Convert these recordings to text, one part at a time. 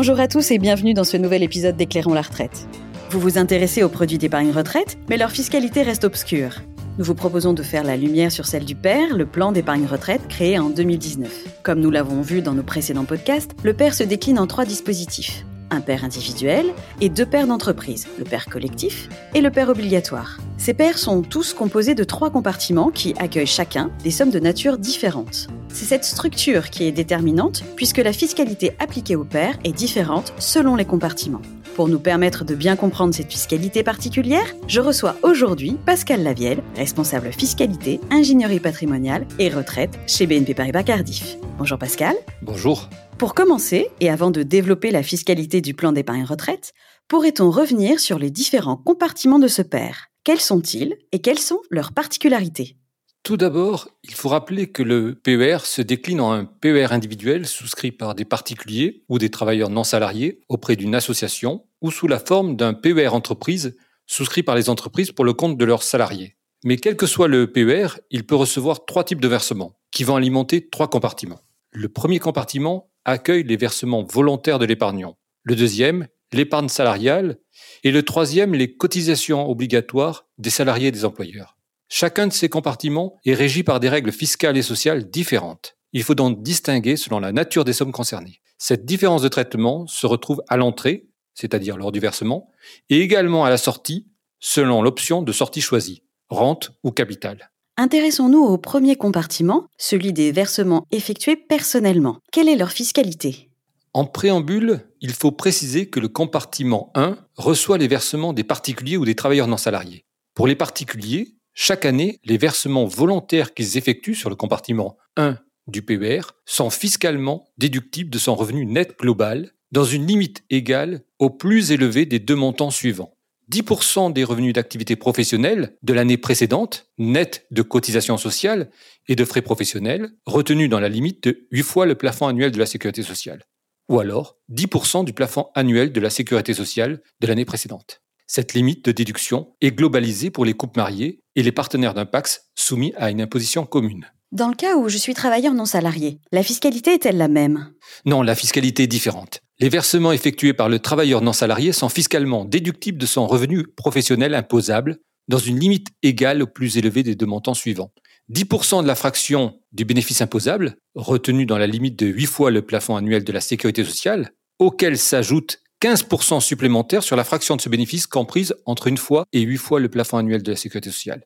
Bonjour à tous et bienvenue dans ce nouvel épisode d'Éclairons la retraite. Vous vous intéressez aux produits d'épargne retraite, mais leur fiscalité reste obscure. Nous vous proposons de faire la lumière sur celle du PER, le plan d'épargne retraite créé en 2019. Comme nous l'avons vu dans nos précédents podcasts, le PER se décline en trois dispositifs un père individuel et deux pères d'entreprise, le père collectif et le père obligatoire. Ces pairs sont tous composés de trois compartiments qui accueillent chacun des sommes de nature différentes. C'est cette structure qui est déterminante puisque la fiscalité appliquée au père est différente selon les compartiments. Pour nous permettre de bien comprendre cette fiscalité particulière, je reçois aujourd'hui Pascal Lavielle, responsable fiscalité, ingénierie patrimoniale et retraite chez BNP Paribas Cardiff. Bonjour Pascal. Bonjour. Pour commencer, et avant de développer la fiscalité du plan d'épargne retraite, pourrait-on revenir sur les différents compartiments de ce père Quels sont-ils et quelles sont leurs particularités? Tout d'abord, il faut rappeler que le PER se décline en un PER individuel souscrit par des particuliers ou des travailleurs non salariés auprès d'une association ou sous la forme d'un PER entreprise souscrit par les entreprises pour le compte de leurs salariés. Mais quel que soit le PER, il peut recevoir trois types de versements qui vont alimenter trois compartiments. Le premier compartiment accueille les versements volontaires de l'épargnant. Le deuxième, l'épargne salariale. Et le troisième, les cotisations obligatoires des salariés et des employeurs. Chacun de ces compartiments est régi par des règles fiscales et sociales différentes. Il faut donc distinguer selon la nature des sommes concernées. Cette différence de traitement se retrouve à l'entrée, c'est-à-dire lors du versement, et également à la sortie, selon l'option de sortie choisie, rente ou capital. Intéressons-nous au premier compartiment, celui des versements effectués personnellement. Quelle est leur fiscalité? En préambule, il faut préciser que le compartiment 1 reçoit les versements des particuliers ou des travailleurs non salariés. Pour les particuliers, chaque année, les versements volontaires qu'ils effectuent sur le compartiment 1 du PER sont fiscalement déductibles de son revenu net global dans une limite égale au plus élevé des deux montants suivants. 10% des revenus d'activité professionnelle de l'année précédente, net de cotisations sociales et de frais professionnels, retenus dans la limite de 8 fois le plafond annuel de la sécurité sociale. Ou alors 10% du plafond annuel de la sécurité sociale de l'année précédente. Cette limite de déduction est globalisée pour les couples mariés et les partenaires d'un PAX soumis à une imposition commune. Dans le cas où je suis travailleur non salarié, la fiscalité est-elle la même? Non, la fiscalité est différente. Les versements effectués par le travailleur non salarié sont fiscalement déductibles de son revenu professionnel imposable dans une limite égale au plus élevé des deux montants suivants. 10% de la fraction du bénéfice imposable, retenue dans la limite de 8 fois le plafond annuel de la sécurité sociale, auquel s'ajoute 15% supplémentaire sur la fraction de ce bénéfice comprise entre une fois et 8 fois le plafond annuel de la sécurité sociale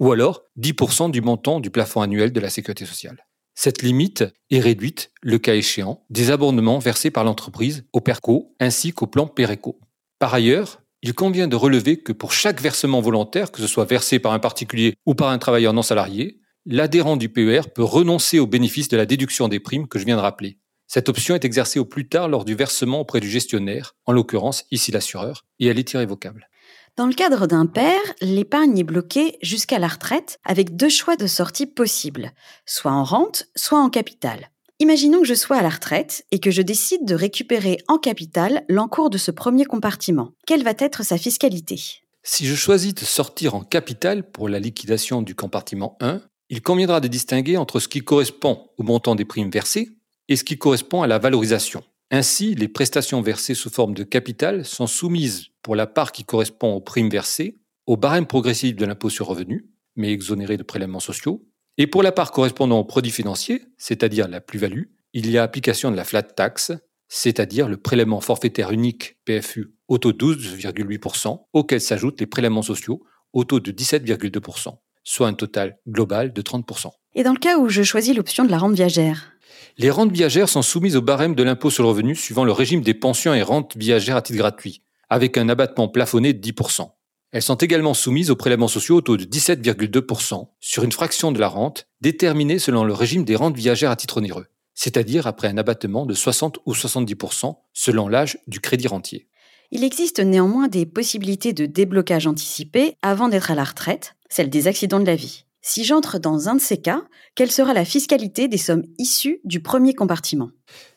ou alors 10% du montant du plafond annuel de la sécurité sociale. Cette limite est réduite, le cas échéant, des abondements versés par l'entreprise au PERCO ainsi qu'au plan PERECO. Par ailleurs, il convient de relever que pour chaque versement volontaire, que ce soit versé par un particulier ou par un travailleur non salarié, l'adhérent du PER peut renoncer au bénéfice de la déduction des primes que je viens de rappeler. Cette option est exercée au plus tard lors du versement auprès du gestionnaire, en l'occurrence ici l'assureur, et elle est irrévocable. Dans le cadre d'un père, l'épargne est bloquée jusqu'à la retraite avec deux choix de sortie possibles, soit en rente, soit en capital. Imaginons que je sois à la retraite et que je décide de récupérer en capital l'encours de ce premier compartiment. Quelle va être sa fiscalité? Si je choisis de sortir en capital pour la liquidation du compartiment 1, il conviendra de distinguer entre ce qui correspond au montant des primes versées et ce qui correspond à la valorisation. Ainsi, les prestations versées sous forme de capital sont soumises pour la part qui correspond aux primes versées, au barème progressif de l'impôt sur revenu, mais exonéré de prélèvements sociaux, et pour la part correspondant aux produits financiers, c'est-à-dire la plus-value, il y a application de la flat tax, c'est-à-dire le prélèvement forfaitaire unique PFU au taux de 12,8%, auquel s'ajoutent les prélèvements sociaux au taux de 17,2%, soit un total global de 30%. Et dans le cas où je choisis l'option de la rente viagère Les rentes viagères sont soumises au barème de l'impôt sur le revenu suivant le régime des pensions et rentes viagères à titre gratuit, avec un abattement plafonné de 10%. Elles sont également soumises aux prélèvements sociaux au taux de 17,2% sur une fraction de la rente déterminée selon le régime des rentes viagères à titre onéreux, c'est-à-dire après un abattement de 60 ou 70% selon l'âge du crédit rentier. Il existe néanmoins des possibilités de déblocage anticipé avant d'être à la retraite, celle des accidents de la vie. Si j'entre dans un de ces cas, quelle sera la fiscalité des sommes issues du premier compartiment?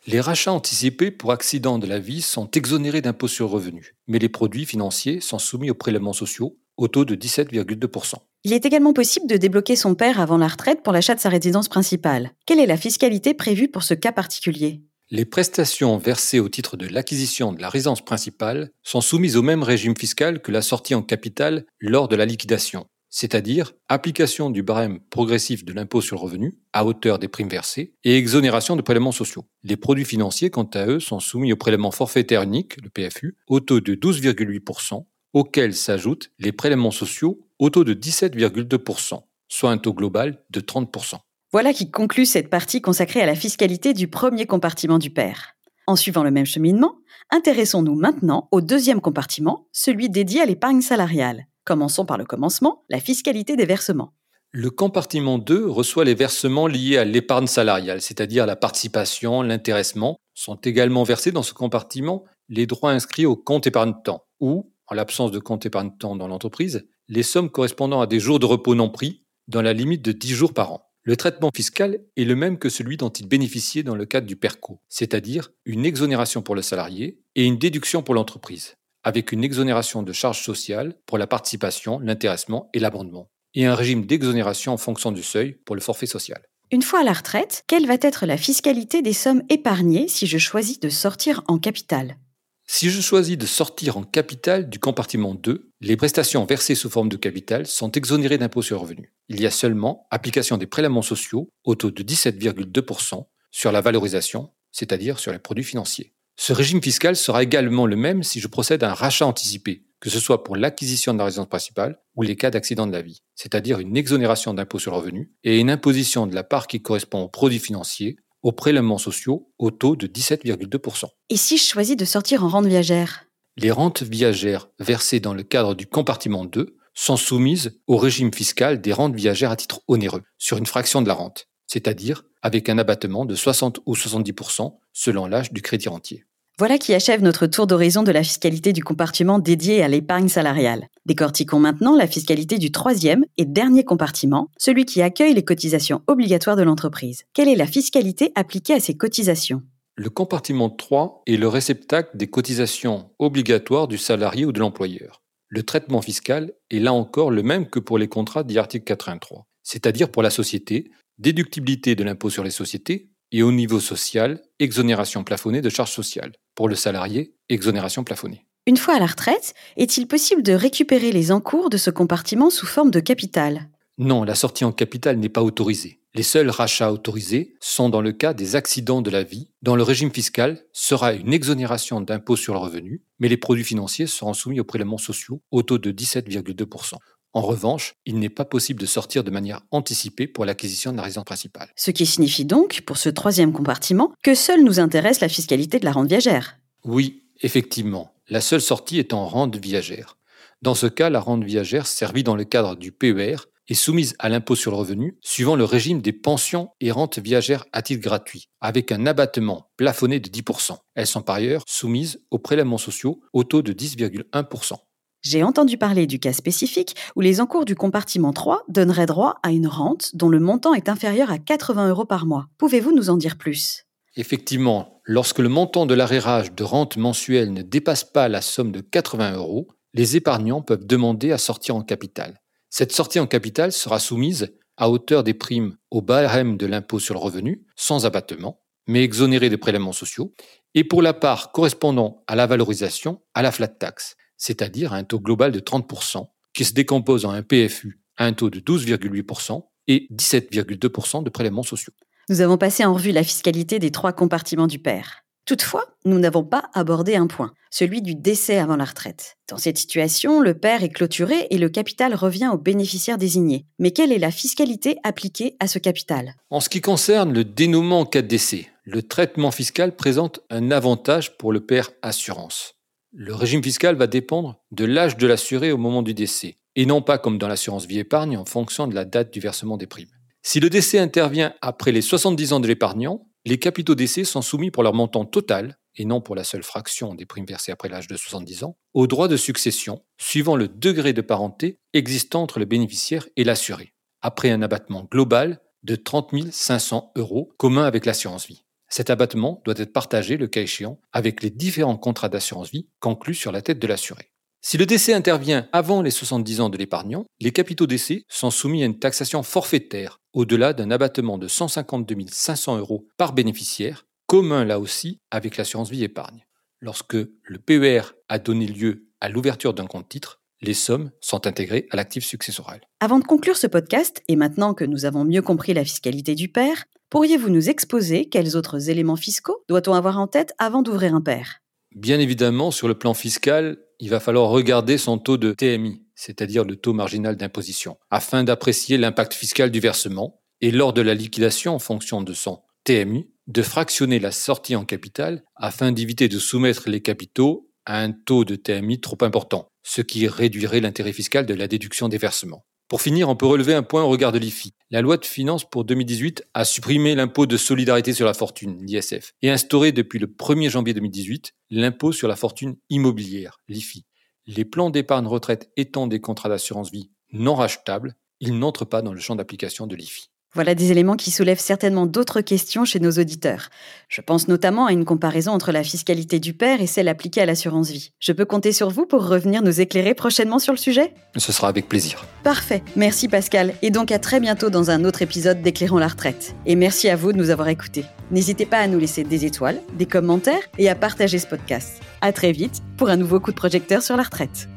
Les rachats anticipés pour accident de la vie sont exonérés d'impôt sur revenu, mais les produits financiers sont soumis aux prélèvements sociaux au taux de 17,2%. Il est également possible de débloquer son père avant la retraite pour l'achat de sa résidence principale. Quelle est la fiscalité prévue pour ce cas particulier? Les prestations versées au titre de l'acquisition de la résidence principale sont soumises au même régime fiscal que la sortie en capital lors de la liquidation, c'est-à-dire application du barème progressif de l'impôt sur le revenu à hauteur des primes versées et exonération de prélèvements sociaux. Les produits financiers, quant à eux, sont soumis au prélèvement forfaitaire unique, le PFU, au taux de 12,8%, auquel s'ajoutent les prélèvements sociaux au taux de 17,2%, soit un taux global de 30%. Voilà qui conclut cette partie consacrée à la fiscalité du premier compartiment du père. En suivant le même cheminement, intéressons-nous maintenant au deuxième compartiment, celui dédié à l'épargne salariale. Commençons par le commencement, la fiscalité des versements. Le compartiment 2 reçoit les versements liés à l'épargne salariale, c'est-à-dire la participation, l'intéressement. Sont également versés dans ce compartiment les droits inscrits au compte épargne-temps ou, en l'absence de compte épargne-temps dans l'entreprise, les sommes correspondant à des jours de repos non pris dans la limite de 10 jours par an. Le traitement fiscal est le même que celui dont il bénéficiait dans le cadre du PERCO, c'est-à-dire une exonération pour le salarié et une déduction pour l'entreprise, avec une exonération de charges sociales pour la participation, l'intéressement et l'abondement, et un régime d'exonération en fonction du seuil pour le forfait social. Une fois à la retraite, quelle va être la fiscalité des sommes épargnées si je choisis de sortir en capital? Si je choisis de sortir en capital du compartiment 2, les prestations versées sous forme de capital sont exonérées d'impôt sur le revenu. Il y a seulement application des prélèvements sociaux au taux de 17,2% sur la valorisation, c'est-à-dire sur les produits financiers. Ce régime fiscal sera également le même si je procède à un rachat anticipé, que ce soit pour l'acquisition de la résidence principale ou les cas d'accident de la vie, c'est-à-dire une exonération d'impôt sur le revenu et une imposition de la part qui correspond aux produits financiers aux prélèvements sociaux au taux de 17,2%. Et si je choisis de sortir en rente viagère? Les rentes viagères versées dans le cadre du compartiment 2 sont soumises au régime fiscal des rentes viagères à titre onéreux sur une fraction de la rente, c'est-à-dire avec un abattement de 60 ou 70% selon l'âge du crédit rentier. Voilà qui achève notre tour d'horizon de la fiscalité du compartiment dédié à l'épargne salariale. Décortiquons maintenant la fiscalité du troisième et dernier compartiment, celui qui accueille les cotisations obligatoires de l'entreprise. Quelle est la fiscalité appliquée à ces cotisations? Le compartiment 3 est le réceptacle des cotisations obligatoires du salarié ou de l'employeur. Le traitement fiscal est là encore le même que pour les contrats dit article 83, c'est-à-dire pour la société, déductibilité de l'impôt sur les sociétés, et au niveau social, exonération plafonnée de charges sociales. Pour le salarié, exonération plafonnée. Une fois à la retraite, est-il possible de récupérer les encours de ce compartiment sous forme de capital? Non, la sortie en capital n'est pas autorisée. Les seuls rachats autorisés sont dans le cas des accidents de la vie, dont le régime fiscal sera une exonération d'impôt sur le revenu, mais les produits financiers seront soumis aux prélèvements sociaux au taux de 17,2%. En revanche, il n'est pas possible de sortir de manière anticipée pour l'acquisition de la résidence principale. Ce qui signifie donc, pour ce troisième compartiment, que seule nous intéresse la fiscalité de la rente viagère. Oui, effectivement, la seule sortie est en rente viagère. Dans ce cas, la rente viagère servie dans le cadre du PER est soumise à l'impôt sur le revenu suivant le régime des pensions et rentes viagères à titre gratuit, avec un abattement plafonné de 10%. Elles sont par ailleurs soumises aux prélèvements sociaux au taux de 10,1%. J'ai entendu parler du cas spécifique où les encours du compartiment 3 donneraient droit à une rente dont le montant est inférieur à 80 euros par mois. Pouvez-vous nous en dire plus? Effectivement, lorsque le montant de l'arrérage de rente mensuelle ne dépasse pas la somme de 80 euros, les épargnants peuvent demander à sortir en capital. Cette sortie en capital sera soumise à hauteur des primes au barème de l'impôt sur le revenu, sans abattement, mais exonérée des prélèvements sociaux, et pour la part correspondant à la valorisation, à la flat tax, c'est-à-dire à un taux global de 30%, qui se décompose en un PFU à un taux de 12,8% et 17,2% de prélèvements sociaux. Nous avons passé en revue la fiscalité des trois compartiments du père. Toutefois, nous n'avons pas abordé un point, celui du décès avant la retraite. Dans cette situation, le père est clôturé et le capital revient au bénéficiaire désigné. Mais quelle est la fiscalité appliquée à ce capital? En ce qui concerne le dénouement en cas de décès, le traitement fiscal présente un avantage pour le père assurance. Le régime fiscal va dépendre de l'âge de l'assuré au moment du décès, et non pas comme dans l'assurance vie épargne en fonction de la date du versement des primes. Si le décès intervient après les 70 ans de l'épargnant, les capitaux décès sont soumis pour leur montant total, et non pour la seule fraction des primes versées après l'âge de 70 ans, au droit de succession, suivant le degré de parenté existant entre le bénéficiaire et l'assuré, après un abattement global de 30 500 euros commun avec l'assurance vie. Cet abattement doit être partagé, le cas échéant, avec les différents contrats d'assurance vie conclus sur la tête de l'assuré. Si le décès intervient avant les 70 ans de l'épargnant, les capitaux décès sont soumis à une taxation forfaitaire au-delà d'un abattement de 152 500 euros par bénéficiaire commun là aussi avec l'assurance vie épargne. Lorsque le PER a donné lieu à l'ouverture d'un compte titre, les sommes sont intégrées à l'actif successoral. Avant de conclure ce podcast, et maintenant que nous avons mieux compris la fiscalité du père, pourriez-vous nous exposer quels autres éléments fiscaux doit-on avoir en tête avant d'ouvrir un père? Bien évidemment, sur le plan fiscal, il va falloir regarder son taux de TMI, c'est-à-dire le taux marginal d'imposition, afin d'apprécier l'impact fiscal du versement et lors de la liquidation en fonction de son TMI, de fractionner la sortie en capital afin d'éviter de soumettre les capitaux à un taux de TMI trop important, ce qui réduirait l'intérêt fiscal de la déduction des versements. Pour finir, on peut relever un point au regard de l'IFI. La loi de finances pour 2018 a supprimé l'impôt de solidarité sur la fortune, l'ISF, et instauré depuis le 1er janvier 2018 l'impôt sur la fortune immobilière, l'IFI. Les plans d'épargne retraite étant des contrats d'assurance vie non rachetables, ils n'entrent pas dans le champ d'application de l'IFI. Voilà des éléments qui soulèvent certainement d'autres questions chez nos auditeurs. Je pense notamment à une comparaison entre la fiscalité du père et celle appliquée à l'assurance vie. Je peux compter sur vous pour revenir nous éclairer prochainement sur le sujet? Ce sera avec plaisir. Parfait. Merci Pascal. Et donc à très bientôt dans un autre épisode d'Éclairons la retraite. Et merci à vous de nous avoir écoutés. N'hésitez pas à nous laisser des étoiles, des commentaires et à partager ce podcast. À très vite pour un nouveau coup de projecteur sur la retraite.